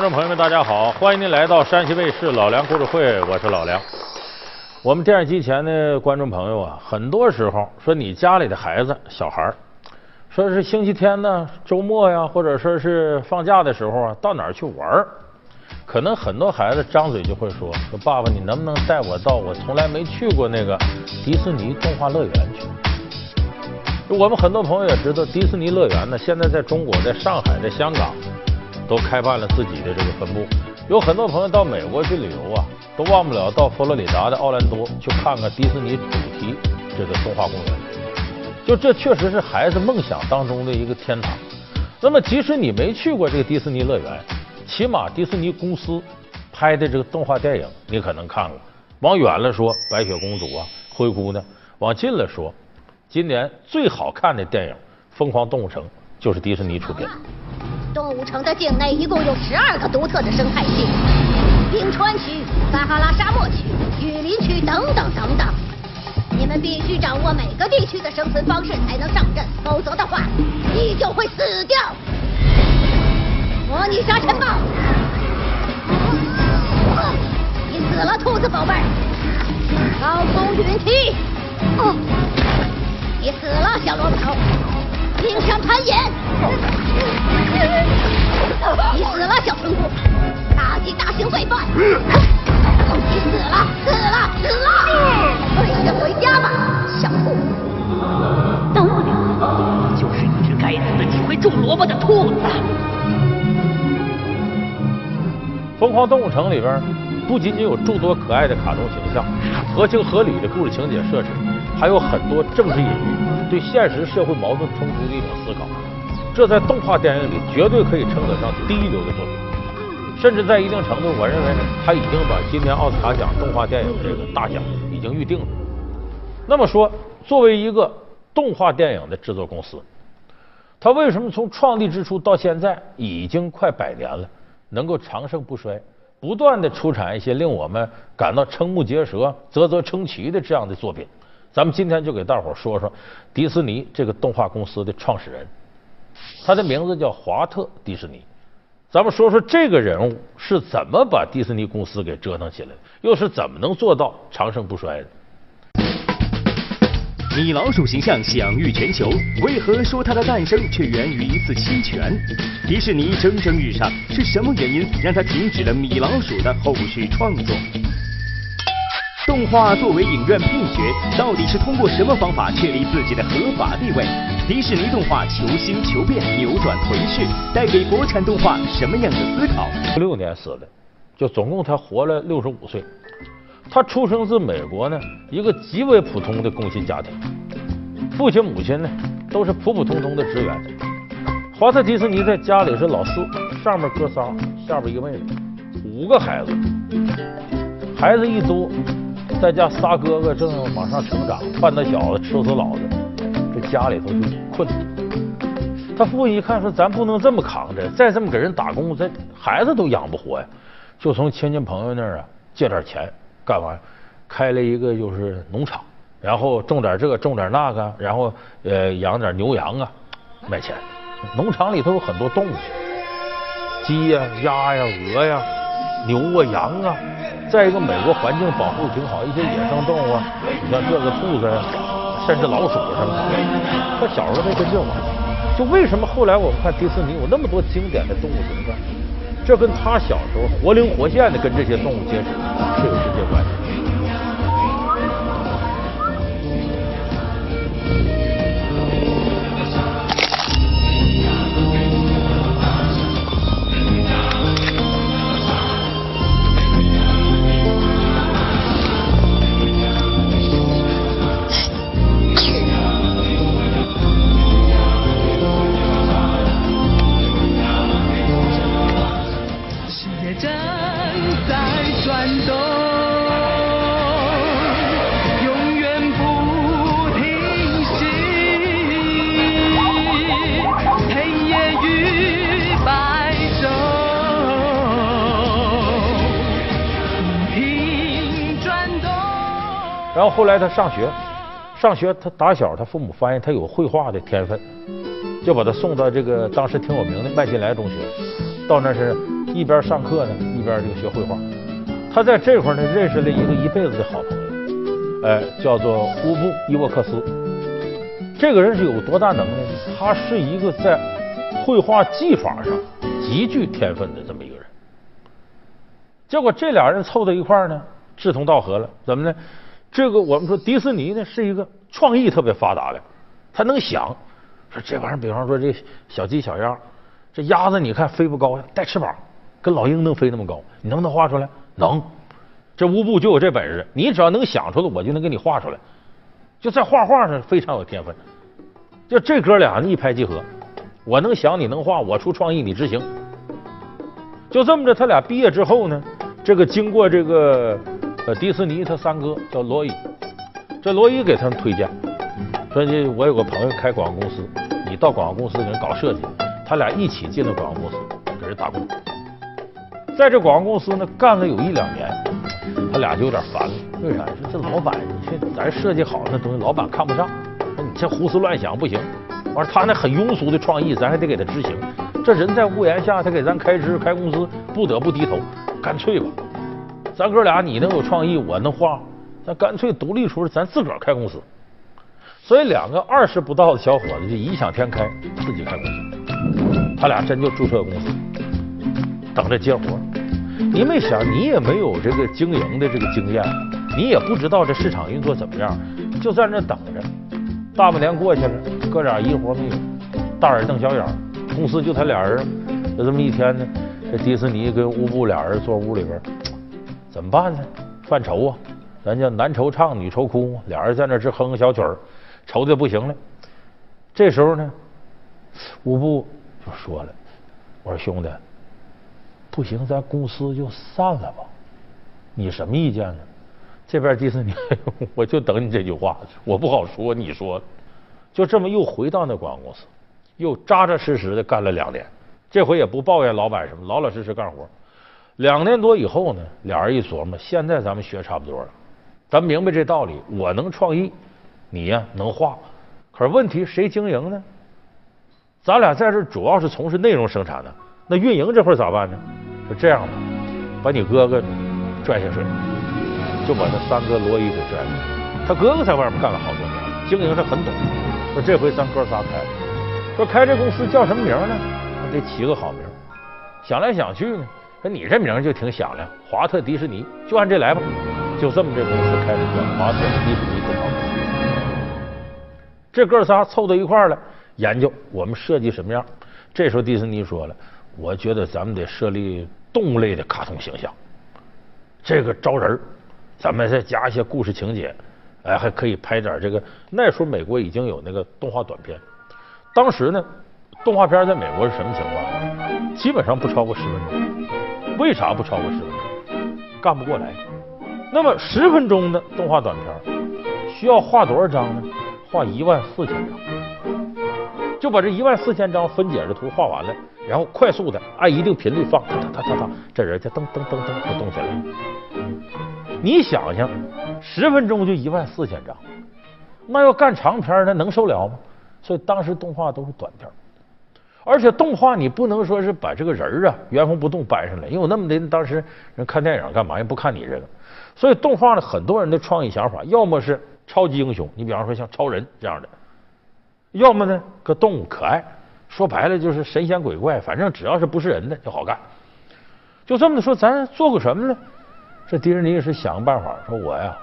观众朋友们，大家好！欢迎您来到山西卫视老梁故事会，我是老梁。我们电视机前的观众朋友啊，很多时候说你家里的孩子、小孩儿，说是星期天呢、周末呀，或者说是放假的时候啊，到哪儿去玩？可能很多孩子张嘴就会说：“说爸爸，你能不能带我到我从来没去过那个迪士尼动画乐园去？”我们很多朋友也知道，迪士尼乐园呢，现在在中国，在上海，在香港。都开办了自己的这个分部，有很多朋友到美国去旅游啊，都忘不了到佛罗里达的奥兰多去看看迪士尼主题这个动画公园。就这确实是孩子梦想当中的一个天堂。那么，即使你没去过这个迪士尼乐园，起码迪士尼公司拍的这个动画电影你可能看过。往远了说，白雪公主啊，灰姑娘；往近了说，今年最好看的电影《疯狂动物城》就是迪士尼出品。动物城的境内一共有十二个独特的生态区，冰川区、撒哈拉沙漠区、雨林区等等等等。你们必须掌握每个地区的生存方式才能上阵，否则的话，你就会死掉。模拟沙尘暴，你死了，兔子宝贝儿。高空云梯，哦，你死了，小萝卜头冰山攀岩，你死了，小村姑！大击大型罪犯，你死了，死了，死了！快点回家吧，小兔！等不了，就是一只该死的只会种萝卜的兔子。疯狂动物城里边不仅仅有诸多可爱的卡通形象，合情合理的故事情节设置，还有很多政治隐喻。对现实社会矛盾冲突的一种思考，这在动画电影里绝对可以称得上第一流的作品。甚至在一定程度，我认为他已经把今年奥斯卡奖动画电影这个大奖已经预定了。那么说，作为一个动画电影的制作公司，他为什么从创立之初到现在已经快百年了，能够长盛不衰，不断的出产一些令我们感到瞠目结舌、啧啧称奇的这样的作品？咱们今天就给大伙说说迪士尼这个动画公司的创始人，他的名字叫华特·迪士尼。咱们说说这个人物是怎么把迪士尼公司给折腾起来，又是怎么能做到长盛不衰的？米老鼠形象享誉全球，为何说它的诞生却源于一次侵权？迪士尼蒸蒸日上，是什么原因让他停止了米老鼠的后续创作？动画作为影院配角，到底是通过什么方法确立自己的合法地位？迪士尼动画求新求变，扭转颓势，带给国产动画什么样的思考？六年死的，就总共他活了六十五岁。他出生自美国呢一个极为普通的工薪家庭，父亲母亲呢都是普普通通的职员。华特迪士尼在家里是老四，上面哥仨，下边一个妹妹，五个孩子，孩子一多。在家仨哥哥正往上成长，半大小子吃死老子，这家里头就困。他父亲一看说：“咱不能这么扛着，再这么给人打工，这孩子都养不活呀。”就从亲戚朋友那儿啊借点钱，干嘛？开了一个就是农场，然后种点这个，种点那个，然后呃养点牛羊啊，卖钱。农场里头有很多动物，鸡呀、鸭呀、鹅呀、牛啊、羊啊。再一个，美国环境保护挺好，一些野生动物啊，你像这个兔子呀，甚至老鼠什么的，他小时候没跟这玩。就为什么后来我们看迪士尼有那么多经典的动物形象，这跟他小时候活灵活现的跟这些动物接触是有直接关系。后来他上学，上学他打小他父母发现他有绘画的天分，就把他送到这个当时挺有名的麦金莱中学。到那是一边上课呢，一边这个学绘画。他在这块呢，认识了一个一辈子的好朋友，哎，叫做乌布伊沃克斯。这个人是有多大能耐呢？他是一个在绘画技法上极具天分的这么一个人。结果这俩人凑到一块呢，志同道合了。怎么呢？这个我们说迪士尼呢是一个创意特别发达的，他能想说这玩意儿，比方说这小鸡小鸭，这鸭子你看飞不高呀，带翅膀，跟老鹰能飞那么高，你能不能画出来？能，这乌布就有这本事。你只要能想出来，我就能给你画出来。就在画画上非常有天分。就这哥俩一拍即合，我能想，你能画，我出创意，你执行。就这么着，他俩毕业之后呢，这个经过这个迪士尼他三哥叫罗伊，这罗伊给他们推荐，说这我有个朋友开广告公司，你到广告公司给人搞设计。他俩一起进了广告公司，给人打工。在这广告公司呢，干了有一两年，他俩就有点烦了。为啥？说这老板，你说咱设计好那东西，老板看不上。说你这胡思乱想不行。完他那很庸俗的创意，咱还得给他执行。这人在屋檐下，他给咱开支开公司，不得不低头。干脆吧，咱哥俩你能有创意，我能画，那干脆独立出来，咱自个儿开公司。所以两个二十不到的小伙子就异想天开，自己开公司。他俩真就注册公司，等着接活。你没想，你也没有这个经营的这个经验，你也不知道这市场运作怎么样，就在那等着。大半年过去了，哥俩一活没有，大眼瞪小眼，公司就他俩人。就这么一天呢，这迪士尼跟乌布俩人坐屋里边，怎么办呢？犯愁啊！咱叫男愁唱，女愁哭，俩人在那直哼哼小曲儿，愁的不行了。这时候呢，乌布就说了：“我说兄弟。”不行，咱公司就散了吧？你什么意见呢？这边迪士尼，我就等你这句话，我不好说，你说。就这么又回到那广告公司，又扎扎实实的干了两年。这回也不抱怨老板什么，老老实实干活。两年多以后呢，俩人一琢磨，现在咱们学差不多了，咱明白这道理。我能创意，你呀能画，可是问题谁经营呢？咱俩在这主要是从事内容生产的，那运营这块咋办呢？就这样吧，把你哥哥拽下水，就把他三哥罗伊给拽了。他哥哥在外面干了好多年，经营上很懂。说这回咱哥仨开，说开这公司叫什么名呢？得起个好名。想来想去呢，说你这名就挺响亮，华特迪士尼，就按这来吧。就这么，这公司开始叫华特迪士尼动画公司。这哥仨凑到一块儿了，研究我们设计什么样。这时候迪士尼说了，我觉得咱们得设立。动物类的卡通形象，这个招人咱们再加一些故事情节，哎，还可以拍点这个。那时候美国已经有那个动画短片，当时呢，动画片在美国是什么情况？基本上不超过十分钟。为啥不超过十分钟？干不过来。那么十分钟的动画短片需要画多少张呢？画一万四千张，就把这一万四千张分解的图画完了。然后快速的按一定频率放，哒哒哒哒哒，这人就噔噔噔噔就动起来了。你想想，十分钟就一万四千张，那要干长片那能受了吗？所以当时动画都是短片，而且动画你不能说是把这个人啊原封不动搬上来，因为那么的当时人看电影干嘛？人不看你这个，所以动画呢，很多人的创意想法，要么是超级英雄，你比方说像超人这样的，要么呢个动物可爱。说白了就是神仙鬼怪，反正只要是不是人的就好干。就这么的说，咱做个什么呢？这迪士尼是想个办法，说我呀，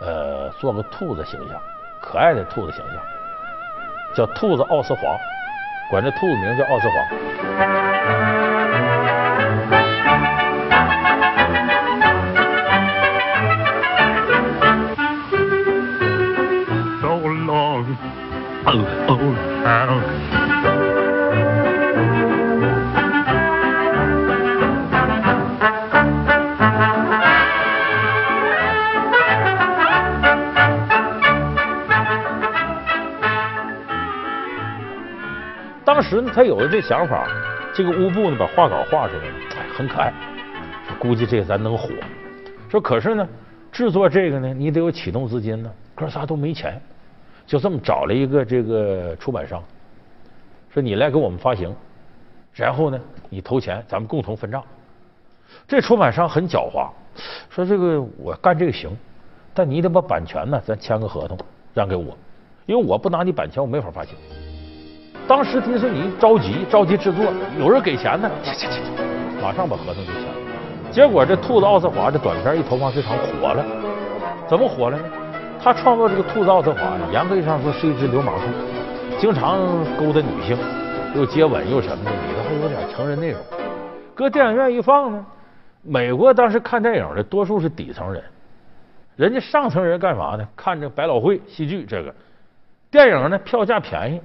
呃，做个兔子形象，可爱的兔子形象，叫兔子奥斯华，管这兔子名叫奥斯华。当时呢，他有了这想法，这个乌布呢把画稿画出来了，哎，很可爱。估计这个咱能火。说可是呢，制作这个呢，你得有启动资金呢，哥仨都没钱，就这么找了一个这个出版商，说你来给我们发行，然后呢，你投钱，咱们共同分账。这出版商很狡猾，说这个我干这个行，但你得把版权呢，咱签个合同让给我，因为我不拿你版权，我没法发行。当时迪士尼着急着急制作，有人给钱呢，去去去，马上把合同就签了。结果这兔子奥斯华这短片一投放市场火了，怎么火了呢？他创作这个兔子奥斯华呢，严格意义上说是一只流氓兔，经常勾搭女性，又接吻又什么的，里头还有点成人内容。搁电影院一放呢，美国当时看电影的多数是底层人，人家上层人干嘛呢？看这百老汇戏剧这个电影呢，票价便宜。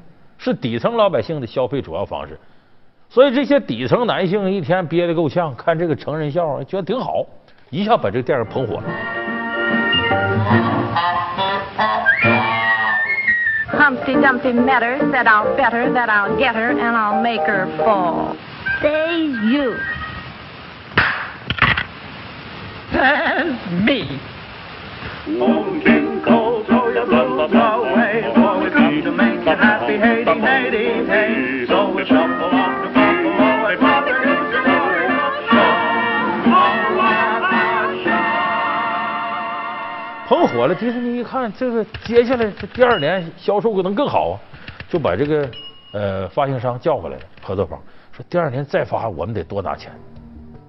是底层老百姓的消费主要方式，所以这些底层男性一天憋得够呛，看这个成人笑话觉得挺好，一下把这个电影捧火了。Humpty Dumpty met her, said I'll bet her that I'll get her and I'll make her fall. Say you. That's me. Moon King Cole, 捧火了，迪士尼一看，这个接下来这第二年销售可能更好啊，就把这个呃发行商叫过来了，合作方说第二年再发，我们得多拿钱，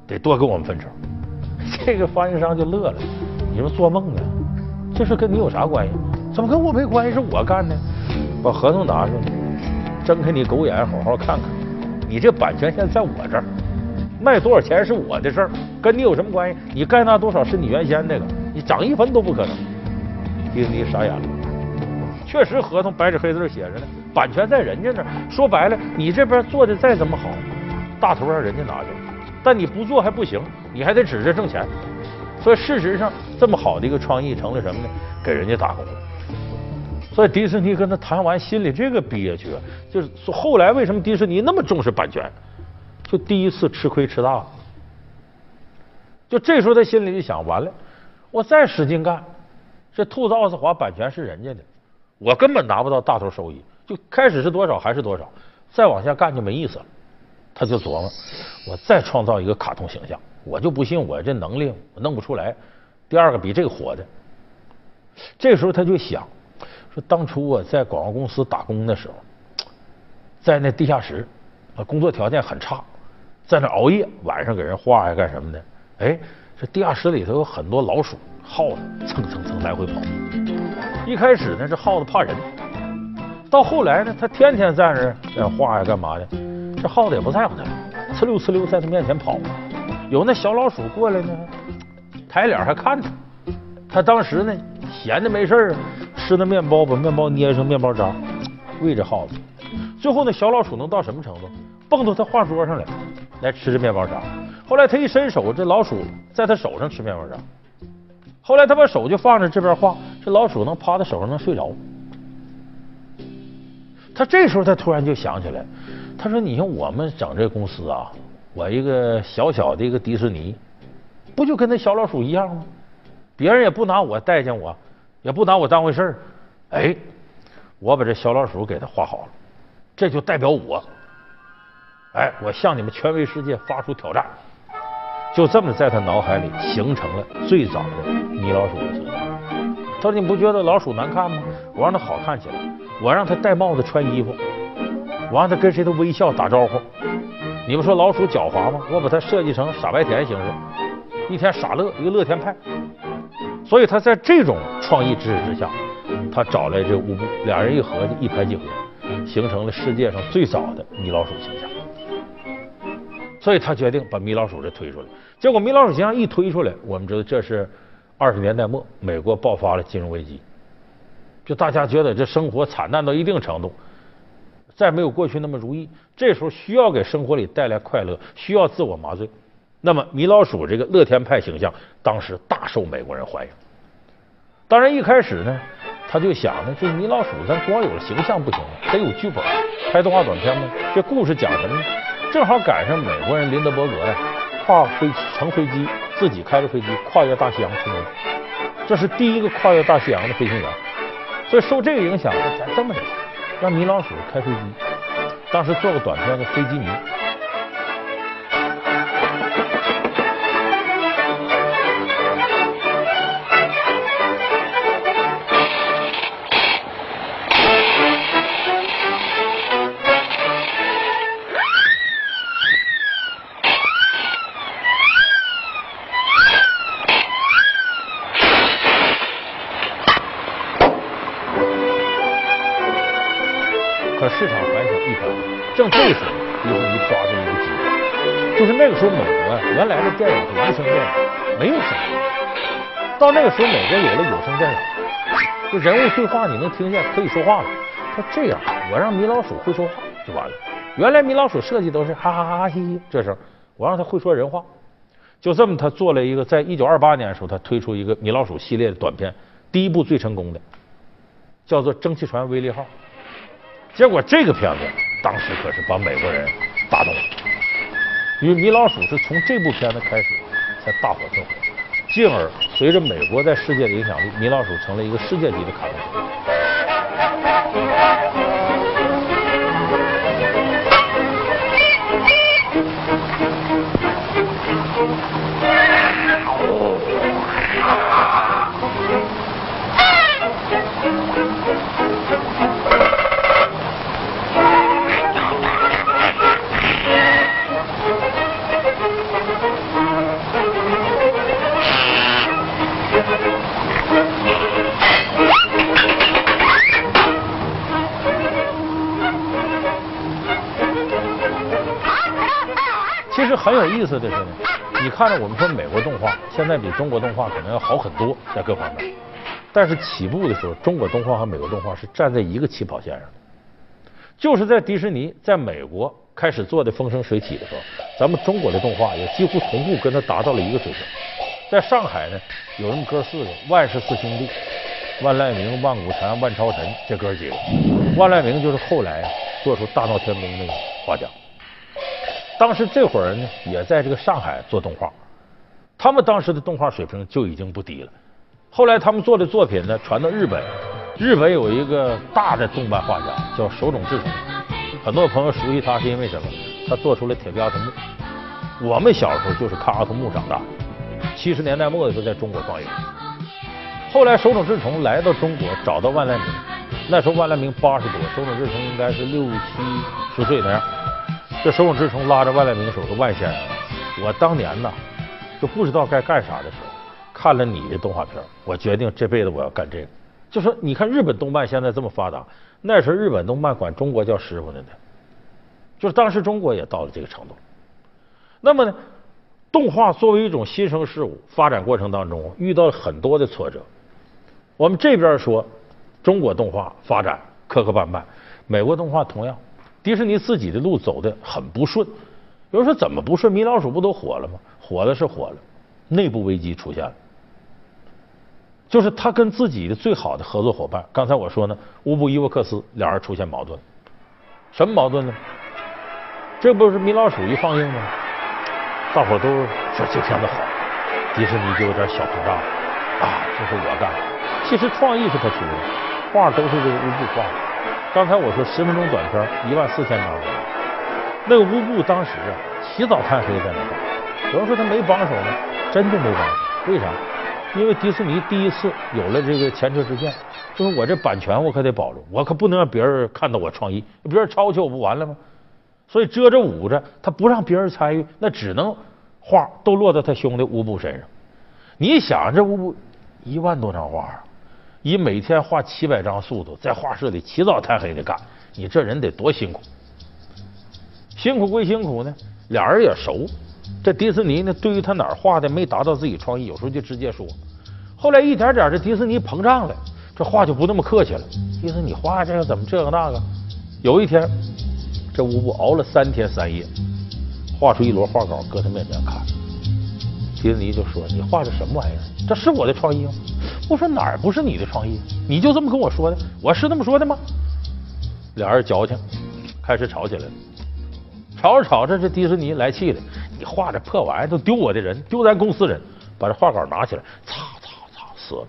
得多给我们分成。这个发行商就乐了，你说做梦呢？这事跟你有啥关系？怎么跟我没关系？是我干的。把合同拿出来，睁开你狗眼，好好看看。你这版权现在在我这儿，卖多少钱是我的事儿，跟你有什么关系？你该拿多少是你原先那个，你涨一分都不可能。丁尼傻眼了，确实合同白纸黑字写着呢，版权在人家那儿。说白了，你这边做的再怎么好，大头让人家拿着，但你不做还不行，你还得指着挣钱。所以事实上，这么好的一个创意成了什么呢？给人家打工了。所以迪士尼跟他谈完，心里这个憋屈，就是后来为什么迪士尼那么重视版权，就第一次吃亏吃大了。就这时候他心里就想，完了，我再使劲干，这兔子奥斯华版权是人家的，我根本拿不到大头收益。就开始是多少还是多少，再往下干就没意思了。他就琢磨，我再创造一个卡通形象，我就不信我这能力我弄不出来第二个比这个火的。这时候他就想。说当初我在广告公司打工的时候，在那地下室，啊，工作条件很差，在那熬夜，晚上给人画呀干什么的。哎，这地下室里头有很多老鼠、耗子，蹭蹭蹭来回跑。一开始呢，这耗子怕人，到后来呢，他天天在那儿画呀干嘛的，这耗子也不在乎他，呲溜呲溜在他面前跑。有那小老鼠过来呢，抬脸还看他。他当时呢，闲的没事儿。吃那面包，把面包捏成面包渣，喂这耗子。最后那小老鼠能到什么程度？蹦到他画桌上来，来吃这面包渣。后来他一伸手，这老鼠在他手上吃面包渣。后来他把手就放在这边画，这老鼠能趴在手上能睡着。他这时候他突然就想起来，他说：“你像我们整这公司啊，我一个小小的一个迪士尼，不就跟那小老鼠一样吗？别人也不拿我待见我。”也不拿我当回事儿，哎，我把这小老鼠给他画好了，这就代表我，哎，我向你们权威世界发出挑战，就这么在他脑海里形成了最早的米老鼠的形象。他说：“你不觉得老鼠难看吗？我让它好看起来，我让它戴帽子、穿衣服，我让它跟谁都微笑打招呼。你们说老鼠狡猾吗？我把它设计成傻白甜形式，一天傻乐，一个乐天派。”所以他在这种创意支持之下，他找来这乌布，俩人一合计，一拍即合，形成了世界上最早的米老鼠形象。所以他决定把米老鼠这推出来。结果米老鼠形象一推出来，我们知道这是二十年代末，美国爆发了金融危机，就大家觉得这生活惨淡到一定程度，再没有过去那么如意。这时候需要给生活里带来快乐，需要自我麻醉。那么米老鼠这个乐天派形象，当时大受美国人欢迎。当然一开始呢，他就想呢，这米老鼠咱光有形象不行，得有剧本，拍动画短片吗？这故事讲什么呢？正好赶上美国人林德伯格呀，跨飞乘飞机自己开着飞机跨越大西洋出门，这是第一个跨越大西洋的飞行员。所以受这个影响，咱这么着，让米老鼠开飞机，当时做个短片叫《飞机迷》。说美国原来的电影是无声电影，没有声音。到那个时候，美国有了有声电影，就人物对话你能听见，可以说话了。他这样，我让米老鼠会说话就完了。原来米老鼠设计都是哈哈哈哈嘻嘻，这时候我让他会说人话。就这么，他做了一个，在一九二八年的时候，他推出一个米老鼠系列的短片，第一部最成功的，叫做《蒸汽船威利号》。结果这个片子当时可是把美国人打动了，因为米老鼠是从这部片子开始才大火特火，进而随着美国在世界的影响力，米老鼠成了一个世界级的卡通。很有意思的是呢，你看着我们说美国动画现在比中国动画可能要好很多，在各方面。但是起步的时候，中国动画和美国动画是站在一个起跑线上的。就是在迪士尼在美国开始做的风生水起的时候，咱们中国的动画也几乎同步跟它达到了一个水平。在上海呢，有人哥四个，万氏四兄弟，万籁鸣、万古禅、万超尘这哥几个。万籁鸣就是后来做出大闹天宫那个画家。当时这伙人呢，也在这个上海做动画，他们当时的动画水平就已经不低了。后来他们做的作品呢，传到日本，日本有一个大的动漫画家叫手冢治虫，很多朋友熟悉他是因为什么？他做出了铁臂阿童木。我们小时候就是看阿童木长大，七十年代末的时候在中国放映。后来手冢治虫来到中国，找到万籁鸣，那时候万籁鸣八十多，手冢治虫应该是六七十岁那样。这手冢治虫拉着万籁鸣手说：“万先生，我当年呢就不知道该干啥的时候，看了你的动画片，我决定这辈子我要干这个。就说你看日本动漫现在这么发达，那时候日本动漫管中国叫师傅呢呢，就是当时中国也到了这个程度。那么呢，动画作为一种新生事物，发展过程当中遇到了很多的挫折。我们这边说中国动画发展磕磕绊绊，美国动画同样。”迪士尼自己的路走的很不顺，有人说怎么不顺？米老鼠不都火了吗？火了是火了，内部危机出现了，就是他跟自己的最好的合作伙伴，刚才我说呢，乌布伊沃克斯俩人出现矛盾，什么矛盾呢？这不是米老鼠一放映吗？大伙都说这片子好，迪士尼就有点小膨胀啊，这是我干的。其实创意是他出的，画都是这个乌布画的。刚才我说十分钟短片一万四千张，那个乌布当时啊起早贪黑在那干。有人说他没帮手呢，真就没帮手。为啥？因为迪士尼第一次有了这个前车之鉴，就是我这版权我可得保住，我可不能让别人看到我创意，别人抄去我不完了吗？所以遮着捂着，他不让别人参与，那只能画都落到他兄弟乌布身上。你想这乌布一万多张画啊！以每天画七百张速度，在画室里起早贪黑的干，你这人得多辛苦？辛苦归辛苦呢，俩人也熟。这迪士尼呢，对于他哪儿画的没达到自己创意，有时候就直接说。后来一点点，这迪士尼膨胀了，这话就不那么客气了。意思你画这个怎么这个那个？有一天，这乌布熬了三天三夜，画出一摞画稿，搁他面前看。迪士尼就说：“你画的什么玩意儿？这是我的创意吗？”我说：“哪儿不是你的创意？你就这么跟我说的？我是这么说的吗？”俩人矫情，开始吵起来了。吵着吵着，这迪士尼来气了：“你画这破玩意儿都丢我的人，丢咱公司人！”把这画稿拿起来，擦擦擦撕了。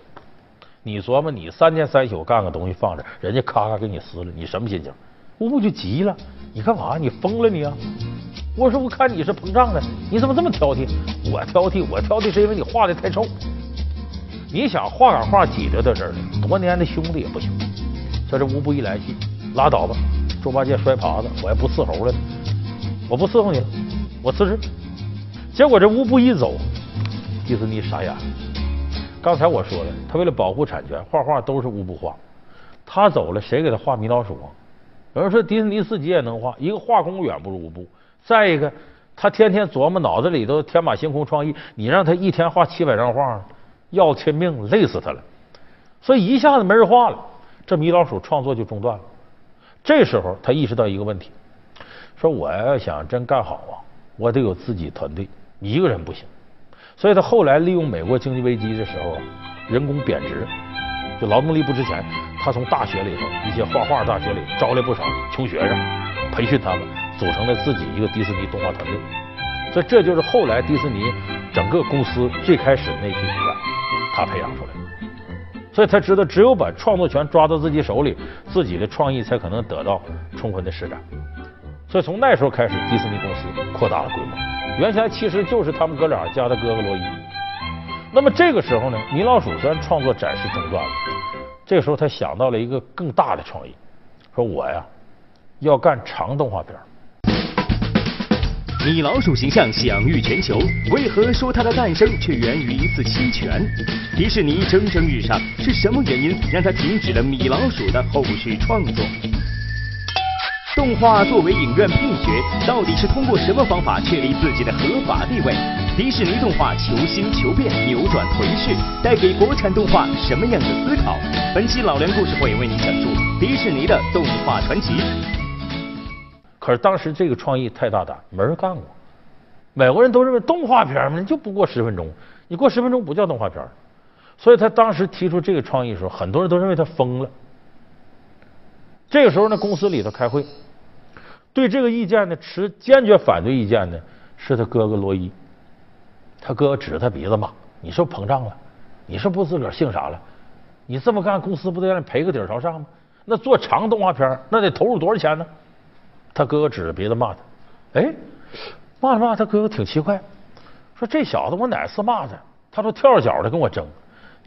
你琢磨，你三天三宿干个东西放着，人家咔咔给你撕了，你什么心情？乌布就急了：“你干嘛？你疯了你啊！”我说我看你是膨胀的，你怎么这么挑剔？我挑剔，我挑剔是因为你画的太臭。你想画杆画挤着到这儿了，多年的兄弟也不行。这这乌布一来气，拉倒吧，猪八戒摔耙子，我也不伺候了，我不伺候你了，我辞职。结果这乌布一走，迪士尼傻眼了。刚才我说了，他为了保护产权，画画都是乌布画。他走了，谁给他画米老鼠啊？有人说迪士尼自己也能画，一个画工远不如步，再一个他天天琢磨脑子里头天马行空创意，你让他一天画七百张画，要天命累死他了。所以一下子没人画了，这米老鼠创作就中断了。这时候他意识到一个问题，说我要想真干好啊，我得有自己团队，一个人不行。所以他后来利用美国经济危机的时候，人工贬值，就劳动力不值钱，他从大学里头一些画画大学里招来不少穷学生，培训他们，组成了自己一个迪士尼动画团队。所以这就是后来迪士尼整个公司最开始那批骨干，他培养出来的。所以他知道，只有把创作权抓到自己手里，自己的创意才可能得到充分的施展。所以从那时候开始，迪士尼公司扩大了规模。原先其实就是他们哥俩加的哥哥罗伊。那么这个时候呢，米老鼠虽然创作暂时中断了，这个时候他想到了一个更大的创意，说我呀要干长动画片。米老鼠形象享誉全球，为何说它的诞生却源于一次侵权？迪士尼蒸蒸日上，是什么原因让它停止了米老鼠的后续创作？动画作为影院配角，到底是通过什么方法确立自己的合法地位？迪士尼动画求新求变，扭转颓势，带给国产动画什么样的思考？本期老梁故事会为您讲述迪士尼的动画传奇。可是当时这个创意太大胆，没人干过。美国人都认为动画片嘛，就不过十分钟，你过十分钟不叫动画片。所以他当时提出这个创意的时候，很多人都认为他疯了。这个时候呢，公司里头开会。对这个意见呢，持坚决反对意见呢，是他哥哥罗伊。他哥哥指着他鼻子骂：“你是不膨胀了？你是不自个儿姓啥了？你这么干，公司不得让你赔个底朝上吗？那做长动画片，那得投入多少钱呢？”他哥哥指着鼻子骂他。哎，骂着骂，他哥哥挺奇怪，说：“这小子，我哪次骂他，他都跳着脚的跟我争，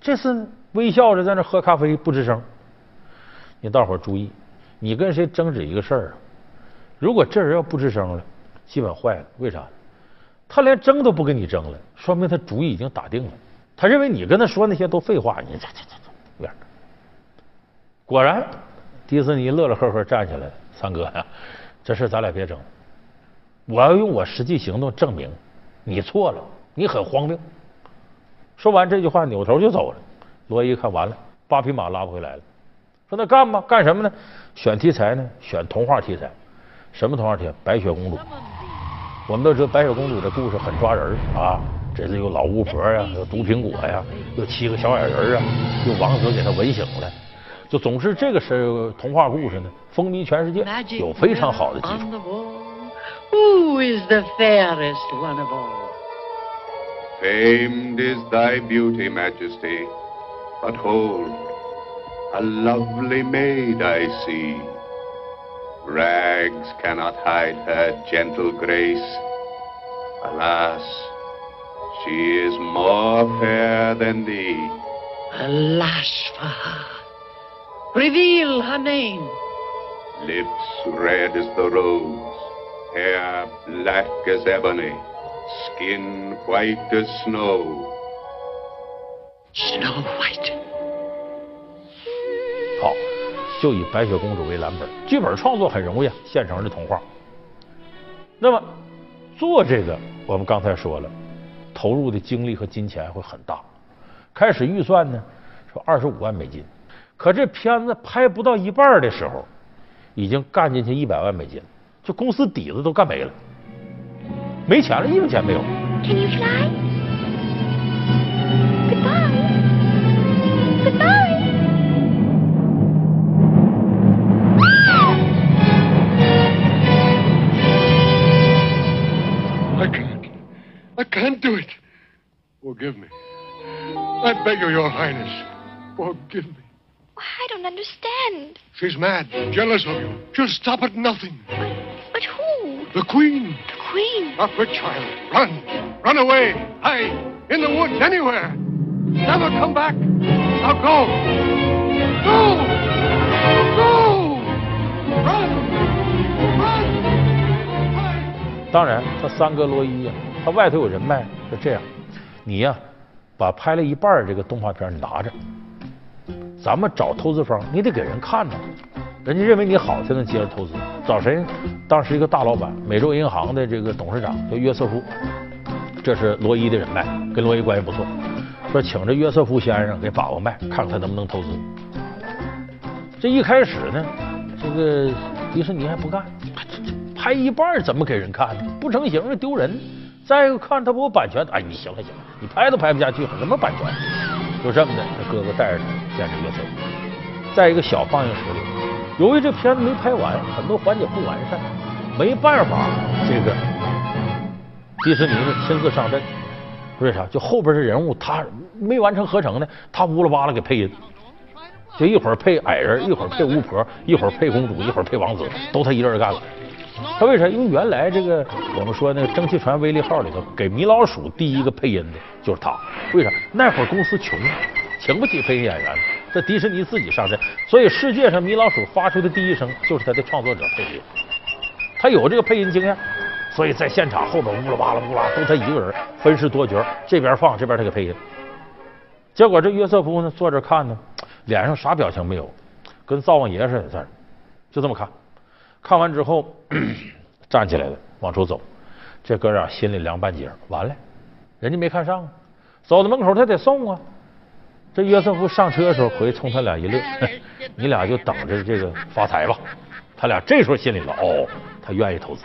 这次微笑着在那喝咖啡不吱声。你大伙儿注意，你跟谁争执一个事儿啊？”如果这人要不吱声了，基本坏了。为啥？他连争都不跟你争了，说明他主意已经打定了。他认为你跟他说那些都废话，你这这这这果然，迪士尼乐乐呵呵站起来了。三哥呀，这事咱俩别争，我要用我实际行动证明你错了，你很荒谬。说完这句话，扭头就走了。罗伊看完了，八匹马拉不回来了。说那干吧，干什么呢？选题材呢？选童话题材。什么童话题材？白雪公主。我们都知道白雪公主的故事很抓人啊，这是有老巫婆呀，有毒苹果呀，有七个小矮人啊，有王子给她吻醒了，就总是这个是童话故事呢，风靡全世界，有非常好的基础。Who is the fairest one of all? Famed is thy beauty, Majesty, but hold, a lovely maid I see. Rags cannot hide her gentle grace. Alas, she is more fair than thee. Alas for her. Reveal her name. Lips red as the rose, hair black as ebony, skin white as snow. Snow White. 好，就以白雪公主为蓝本，剧本创作很容易啊，现成的童话。那么做这个，我们刚才说了，投入的精力和金钱会很大。开始预算呢，说二十五万美金，可这片子拍不到一半的时候，已经干进去一百万美金，就公司底子都干没了，没钱了，一分钱没有。Can you fly? Goodbye. Goodbye. I can't. I can't do it. Forgive me. I beg you, Your Highness. Forgive me. I don't understand. She's mad, jealous of you. She'll stop at nothing. But, but who? The Queen. The Queen. Up with child. Run. Run away. Hide. In the woods, anywhere. Never come back. Now go. Go. Go. Run. Run. Hide. 当然，他三哥罗伊呀、他外头有人脉，是这样，你呀、把拍了一半这个动画片你拿着， 咱们找投资方，你得给人看呢，人家认为你好才能接着投资。找谁？当时一个大老板，美洲银行的这个董事长叫约瑟夫，这是罗伊的人脉，跟罗伊关系不错。说请这约瑟夫先生给把把脉，看看他能不能投资。这一开始呢，这个迪士尼还不干，拍一半怎么给人看呢？不成形，丢人。再一个看他不有版权，哎，你行了行了，你拍都拍不下去，什么版权？就这么的，他哥哥带着他见着约瑟夫，在一个小放映室里，由于这片子没拍完，很多环节不完善，没办法，这个迪士尼呢亲自上阵。为啥？就后边的人物他没完成合成呢，他乌拉巴拉给配音，就一会儿配矮人，一会儿配巫婆，一会儿配公主，一会儿配王子，都他一个人干了。他为啥？因为原来这个我们说那个蒸汽船威力号里头给米老鼠第一个配音的就是他。为啥？那会儿公司穷，请不起配音演员，这迪士尼自己上阵，所以世界上米老鼠发出的第一声就是他的创作者配音，他有这个配音经验。所以在现场后边呜啦吧啦呜啦都他一个人分饰多角，这边放这边他给配音。结果这约瑟夫呢坐这看呢，脸上啥表情没有，跟灶王爷似的在这就这么看。看完之后 站起来了往出走，这哥俩心里凉半截，完了，人家没看上，走到门口他得送啊。这约瑟夫上车的时候回冲他俩一乐，你俩就等着这个发财吧。他俩这时候心里了，哦，他愿意投资。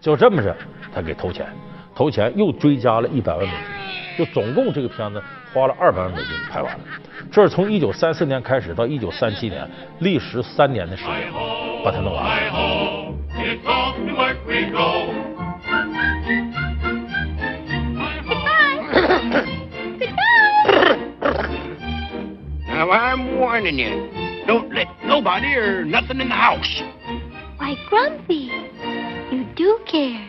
就这么着，他给投钱，投钱又追加了一百万美金，就总共这个片子花了二百万美金拍完了。这是从一九三四年开始到一九三七年，历时三年的时间把它弄完了。I'm warning you, don't let nobody or nothing in the house. Why, Grumpy, you do care.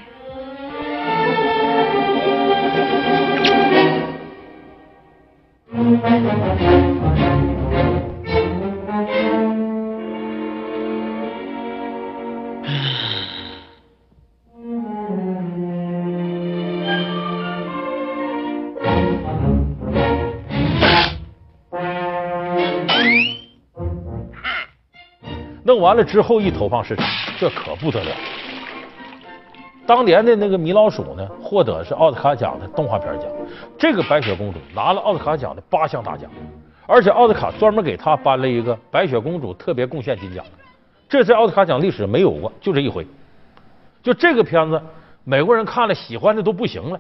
弄完了之后一投放市场，这可不得了。当年的那个米老鼠呢，获得是奥斯卡奖的动画片奖。这个白雪公主拿了奥斯卡奖的八项大奖，而且奥斯卡专门给她颁了一个白雪公主特别贡献金奖，这在奥斯卡奖历史没有过，就这一回。就这个片子，美国人看了喜欢的都不行了。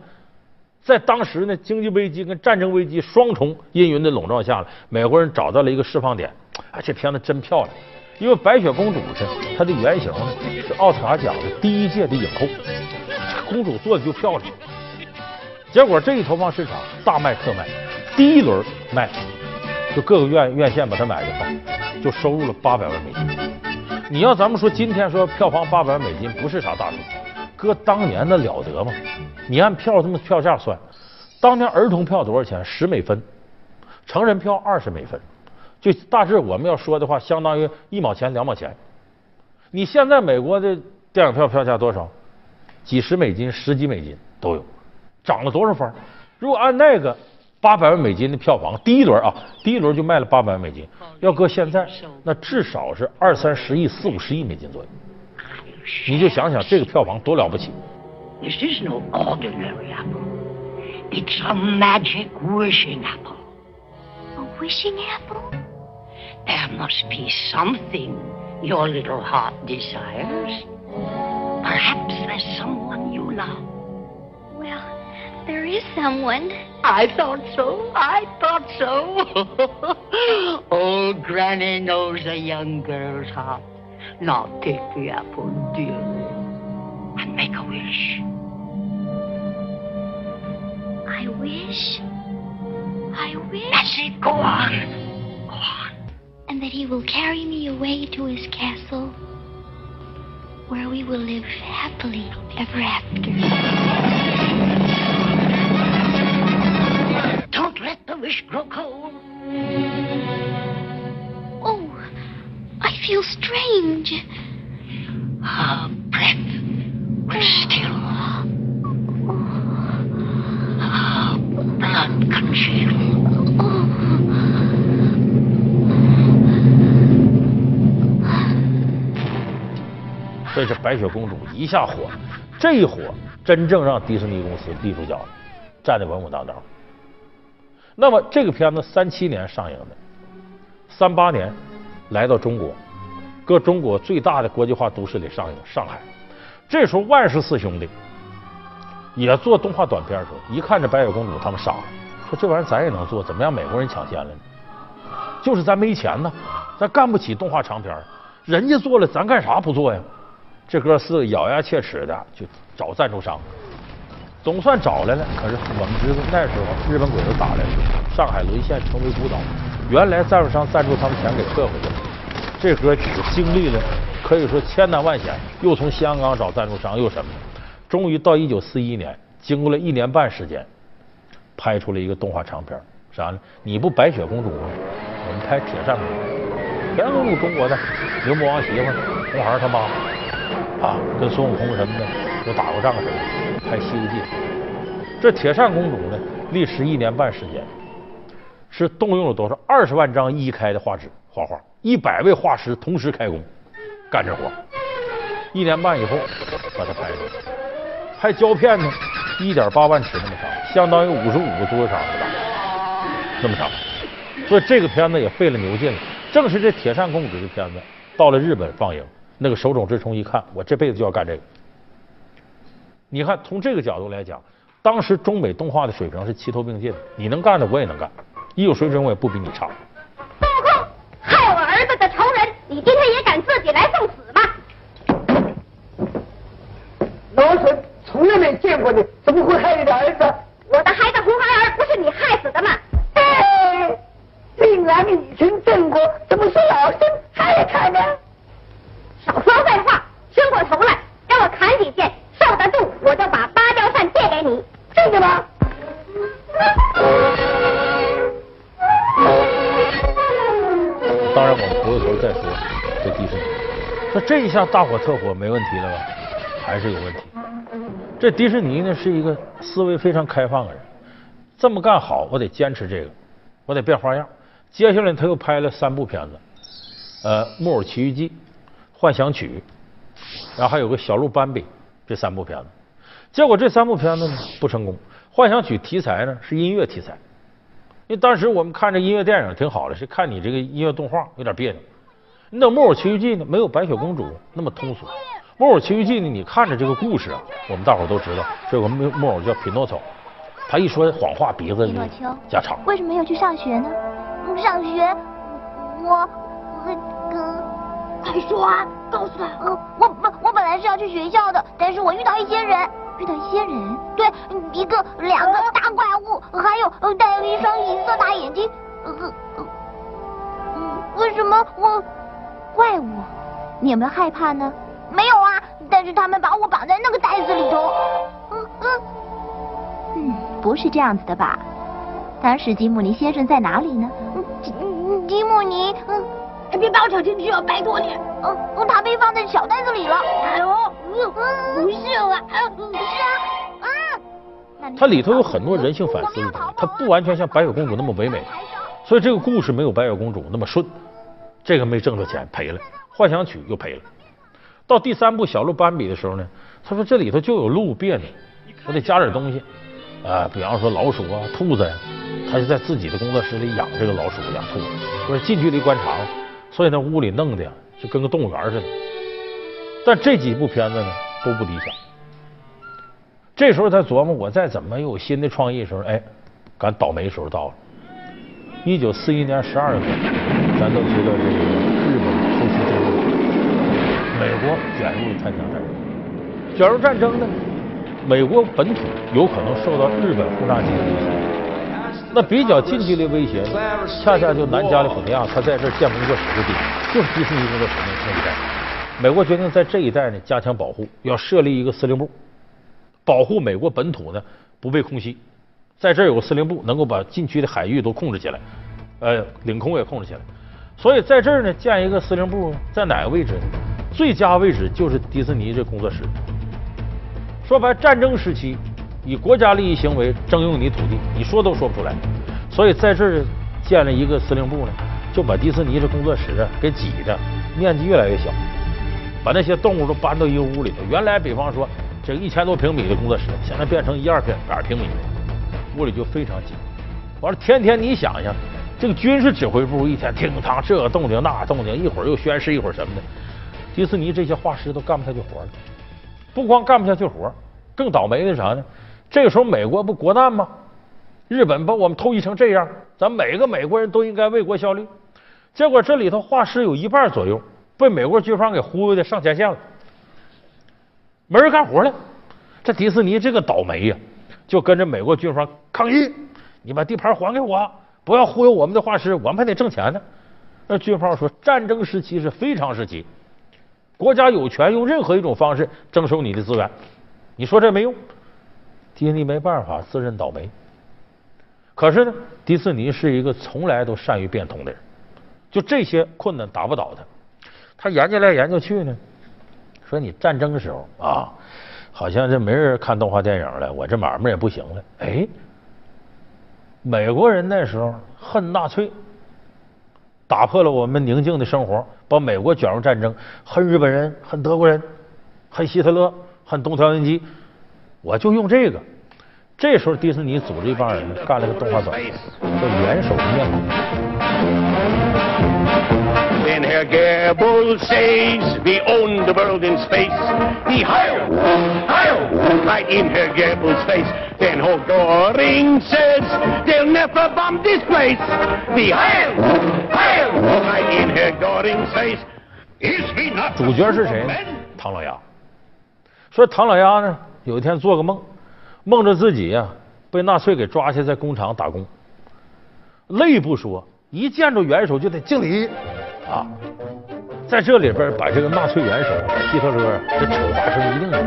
在当时呢，经济危机跟战争危机双重阴云的笼罩下了，美国人找到了一个释放点。哎，这片子真漂亮。因为白雪公主是她的原型呢，是奥斯卡奖的第一届的影后，公主做的就漂亮。结果这一投放市场大卖特卖，第一轮卖就各个院院线把它买的放，就收入了八百万美金。你要咱们说今天说票房八百万美金不是啥大数，搁当年那了得吗？你按票这么票价算，当年儿童票多少钱？十美分，成人票二十美分。就大致我们要说的话，相当于一毛钱、两毛钱。你现在美国的电影票票价多少？几十美金、十几美金都有，涨了多少分？如果按那个八百万美金的票房，第一轮啊，第一轮就卖了八百万美金，要搁现在，那至少是二三十亿、四五十亿美金左右。你就想想这个票房多了不起！This is no ordinary apple. It's a magic wishing apple. A wishing apple? There must be something your little heart desires. Perhaps there's someone you love. Well, there is someone. I thought so. I thought so. Old Granny knows a young girl's heart. Now take the apple, dearie, and make a wish. I wish. I wish. That's it. Go on. And that he will carry me away to his castle, where we will live happily ever after. Don't let the wish grow cold. Oh, I feel strange. Her breath was still. Her blood congealed. 所以这白雪公主一下火，这一火真正让迪士尼公司立住脚了，站得稳稳当当。那么这个片子三七年上映的，三八年来到中国，搁中国最大的国际化都市里上映，上海。这时候万氏四兄弟也做动画短片的时候，一看这白雪公主，他们傻了，说这玩意儿咱也能做，怎么让美国人抢先了呢？就是咱没钱呢，咱干不起动画长片，人家做了，咱干啥不做呀？这哥四个咬牙切齿的就找赞助商，总算找来了。可是我们知道那时候日本鬼子打来了，上海沦陷成为孤岛，原来赞助商赞助他们钱给撤回去了。这哥几个经历了可以说千难万险，又从香港找赞助商，又什么，终于到一九四一年，经过了一年半时间，拍出了一个动画长片，啥呢？你不白雪公主吗？我们拍铁扇公主，铁扇公主中国的牛魔王媳妇，红孩他妈啊，跟孙悟空什么的都打过仗似的，拍《西游记》。这铁扇公主呢，历时一年半时间，是动用了多少？二十万张一开的画纸画画。一百位画师同时开工干这活，一年半以后把它拍出来。拍胶片呢，一点八万尺那么长，相当于五十五个足球场那么大，那么长。所以这个片子也费了牛劲了。正是这铁扇公主的片子到了日本放映，那个手冢治虫一看，我这辈子就要干这个。你看，从这个角度来讲，当时中美动画的水平是齐头并进的，你能干的我也能干，一有水准我也不比你差。暴扣，害我儿子的仇人你今天也敢自己来送死吗？老孙从来没见过你，怎么会害你的儿子？我的孩子红孩儿不是你害死的吗？哎，命案已成正果，怎么说老孙害他呢？少说废话，伸过头来，让我砍几剑，受得住我就把芭蕉扇借给你，真的吗？当然，我们回过头再说这迪士尼。那这一下大火特火没问题了吧？还是有问题。这迪士尼呢是一个思维非常开放的人，这么干好，我得坚持这个，我得变花样。接下来他又拍了三部片子，呃，《木偶奇遇记》《幻想曲》，然后还有个《小鹿斑比》这三部片子。结果这三部片子呢不成功，《幻想曲》题材呢是音乐题材。因为当时我们看这音乐电影挺好的，是看你这个音乐动画有点别扭。你等《木偶奇遇记》呢，没有白雪公主那么通俗。《木偶奇遇记》呢，你看着这个故事啊，我们大伙都知道，这有个木木偶叫匹诺曹，他一说谎话鼻子就加长。为什么要去上学呢？上学，我那个，快说啊，告诉他。我我我本来是要去学校的，但是我遇到一些人。遇到一些人，对，一个、两个大怪物，还有戴了一双银色大眼睛。为什么我怪物？你有没有害怕呢？没有啊，但是他们把我绑在那个袋子里头。嗯嗯嗯，不是这样子的吧？当时吉姆尼先生在哪里呢？吉吉姆尼，嗯，别把我扯进去啊，拜托你。嗯，他被放在小袋子里了。哎呦。不是啊，不是啊，啊！它里头有很多人性反思的东西，它不完全像白雪公主那么唯美，所以这个故事没有白雪公主那么顺。这个没挣着钱，赔了；幻想曲又赔了。到第三部小鹿斑比的时候呢，他说这里头就有鹿别扭，我得加点东西啊，比方说老鼠啊、兔子呀，他就在自己的工作室里养这个老鼠、养兔子，说近距离观察，所以那屋里弄的呀就跟个动物园似的。但这几部片子呢都不理想。这时候他琢磨，我再怎么有新的创意的时候，哎，赶倒霉时候到了。一九四一年十二月份，咱都知道这个日本偷袭中国，美国卷入太平洋战争。卷入战争呢，美国本土有可能受到日本轰炸机的威胁。那比较近距离威胁呢，恰恰就南加利福尼亚，他在这建工作室的地方，就是迪士尼工作室那那一带。美国决定在这一带呢加强保护，要设立一个司令部，保护美国本土呢不被空袭。在这有个司令部，能够把禁区的海域都控制起来，呃，领空也控制起来。所以在这儿呢建一个司令部，在哪个位置呢？最佳位置就是迪士尼这工作室。说白，战争时期以国家利益行为征用你土地，你说都说不出来。所以在这儿建了一个司令部呢，就把迪士尼这工作室啊给挤的面积越来越小。把那些动物都搬到一个屋里头。原来比方说这个一千多平米的工作室，现在变成一二平百平米，屋里就非常挤。完了，天天你想想，这个军事指挥部一天听堂这动静那动静，一会儿又宣誓，一会儿什么的，迪士尼这些画师都干不下去活了。不光干不下去活，更倒霉的是啥呢？这个时候美国不国难吗？日本把我们偷袭成这样，咱每个美国人都应该为国效力。结果这里头画师有一半左右被美国军方给忽悠的上前线了，没人干活了。这迪士尼这个倒霉呀，就跟着美国军方抗议。你把地盘还给我，不要忽悠我们的画师，我们还得挣钱呢。那军方说，战争时期是非常时期，国家有权用任何一种方式征收你的资源。你说这没用，迪士尼没办法，自认倒霉。可是呢，迪士尼是一个从来都善于变通的人，就这些困难打不倒他。他研究来研究去呢，说你战争的时候啊，好像这没人看动画电影了，我这买卖也不行了。哎。美国人那时候恨纳粹，打破了我们宁静的生活，把美国卷入战争；恨日本人，恨德国人，恨希特勒，恨东条英机。我就用这个。这时候，迪士尼组织一帮人干了个动画短片，叫《元首面孔》。主角是谁呢？唐老鸭。说唐老鸭呢，有一天做个梦，梦着自己呀被纳粹给抓去，在工厂打工，累不说，一见着元首就得敬礼。啊，在这里边把这个纳粹元首希特勒这丑化成一定的。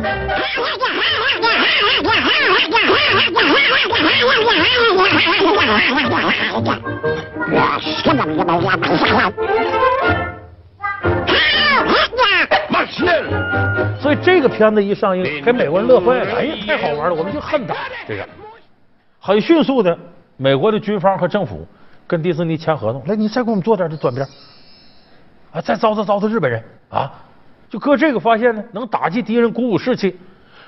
所以这个片子一上映，给美国人乐坏了。哎呀，太好玩了，我们就恨他。这个很迅速的，美国的军方和政府跟迪士尼签合同，来，你再给我们做点这短片。啊，再糟蹋糟蹋日本人啊！就搁这个发现呢，能打击敌人，鼓舞士气。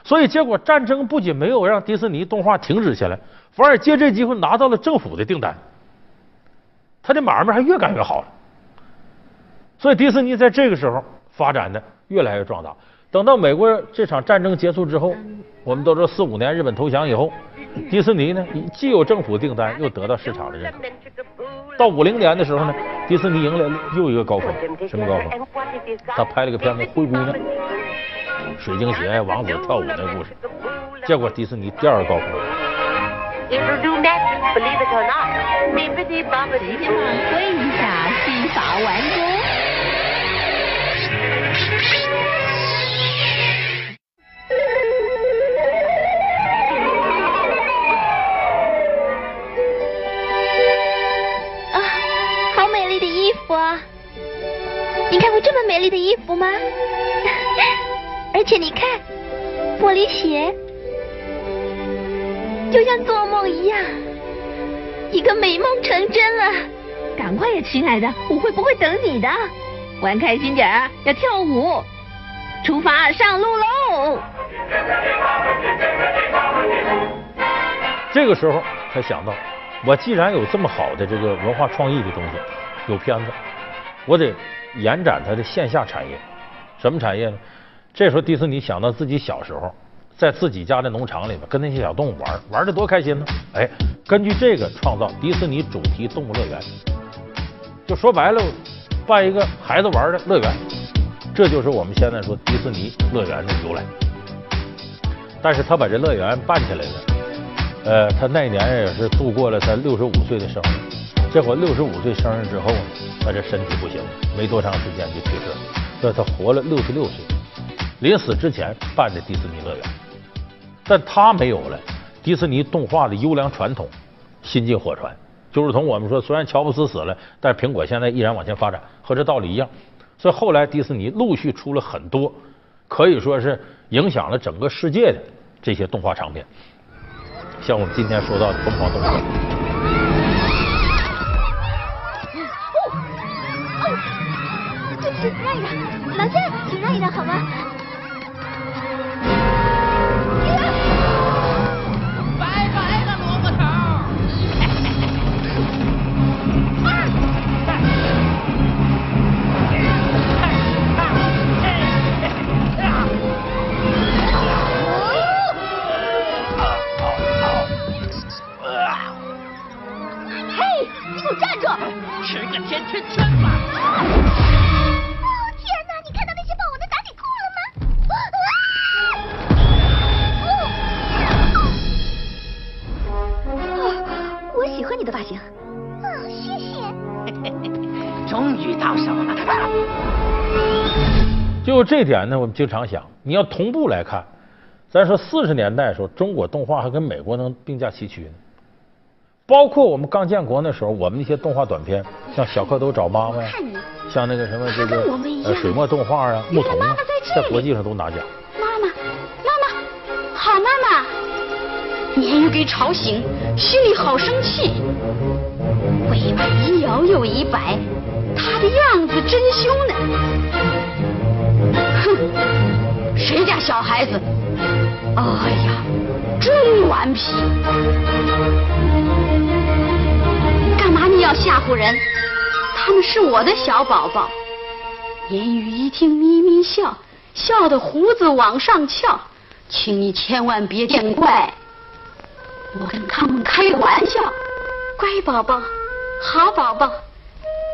所以结果战争不仅没有让迪士尼动画停止下来，反而借这机会拿到了政府的订单。他的买卖还越干越好了。所以迪士尼在这个时候发展的越来越壮大。等到美国这场战争结束之后，我们都知道四五年日本投降以后，迪士尼呢既有政府订单，又得到市场的认可。到五零年的时候呢，迪士尼迎来了又一个高峰，什么高峰？他拍了个片子《灰姑娘》，水晶鞋王子跳舞那故事。结果迪士尼第二个高峰。下，戏法完工。你看过这么美丽的衣服吗？而且你看，玻璃鞋，就像做梦一样，一个美梦成真了。赶快呀，亲爱的，舞会不会等你的。玩开心点啊，要跳舞。出发上路喽！这个时候才想到，我既然有这么好的这个文化创意的东西，有片子，我得。延展它的线下产业，什么产业呢？这时候迪士尼想到自己小时候在自己家的农场里边跟那些小动物玩，玩的多开心呢！哎，根据这个创造迪士尼主题动物乐园，就说白了，办一个孩子玩的乐园，这就是我们现在说迪士尼乐园的由来。但是他把这乐园办起来了，呃，他那年也是度过了他六十五岁的生日，结果六十五岁生日之后呢？他这身体不行，没多长时间就去世了。所以他活了六十六岁，临死之前办的迪士尼乐园。但他没有了迪士尼动画的优良传统，新进火传。就如同我们说，虽然乔布斯死了，但是苹果现在依然往前发展，和这道理一样。所以后来迪士尼陆续出了很多，可以说是影响了整个世界的这些动画长片，像我们今天说到的《疯狂动物》。请让一让，劳驾，请让一让好吗？吃个甜甜圈吧！啊。发型。啊，谢谢。终于到手了。就这点呢，我们经常想，你要同步来看，咱说四十年代的时候，中国动画还跟美国能并驾齐驱呢。包括我们刚建国那时候，我们那些动画短片，像小蝌蚪找妈妈呀，像那个什么这个呃水墨动画啊、牧童啊，在国际上都拿奖。鲶鱼给吵醒，心里好生气，尾巴一摇又一摆，他的样子真凶呢。哼，谁家小孩子？哎呀，真顽皮！干嘛你要吓唬人？他们是我的小宝宝。言语一听咪咪笑，笑得胡子往上翘，请你千万别见怪。我跟他们开个玩笑，乖宝宝，好宝宝，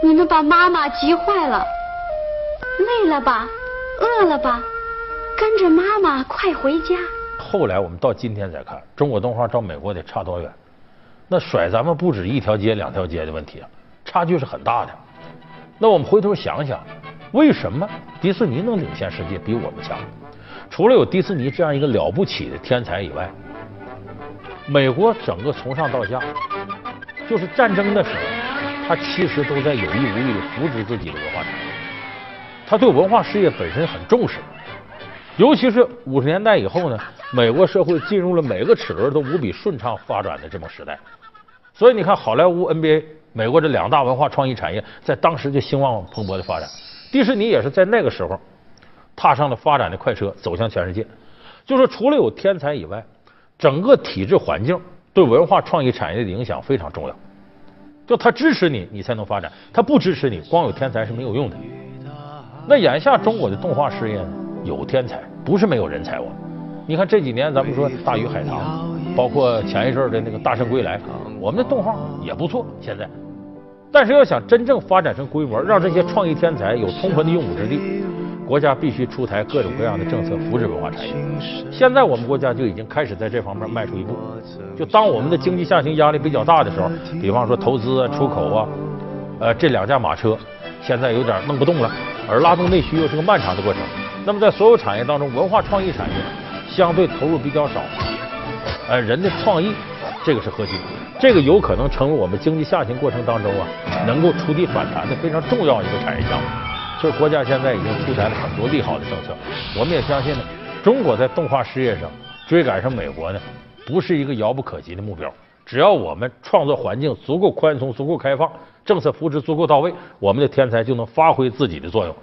你们把妈妈急坏了，累了吧，饿了吧，跟着妈妈快回家。后来我们到今天再看，中国动画到美国得差多远？那甩咱们不止一条街、两条街的问题啊，差距是很大的。那我们回头想想，为什么迪士尼能领先世界，比我们强？除了有迪士尼这样一个了不起的天才以外，美国整个从上到下，就是战争的时候，他其实都在有意无意的扶植自己的文化产业，他对文化事业本身很重视。尤其是五十年代以后呢，美国社会进入了每个齿轮都无比顺畅发展的这么时代，所以你看好莱坞、NBA、美国这两大文化创意产业在当时就兴旺蓬勃的发展。迪士尼也是在那个时候踏上了发展的快车，走向全世界。就是除了有天才以外，整个体制环境对文化创意产业的影响非常重要。就他支持你，你才能发展；他不支持你，光有天才是没有用的。那眼下中国的动画事业？有天才，不是没有人才。我，你看这几年咱们说《大鱼海棠》，包括前一阵的那个《大圣归来》，我们的动画也不错。现在，但是要想真正发展成规模，让这些创意天才有充分的用武之地，国家必须出台各种各样的政策扶持文化产业。现在我们国家就已经开始在这方面迈出一步。就当我们的经济下行压力比较大的时候，比方说投资啊、出口啊，呃，这两驾马车现在有点弄不动了，而拉动内需又是个漫长的过程。那么在所有产业当中，文化创意产业相对投入比较少，呃，人的创意这个是核心，这个有可能成为我们经济下行过程当中啊能够触底反弹的非常重要一个产业项目。所以国家现在已经出台了很多利好的政策，我们也相信呢，中国在动画事业上追赶上美国呢，不是一个遥不可及的目标。只要我们创作环境足够宽松、足够开放，政策扶持足够到位，我们的天才就能发挥自己的作用。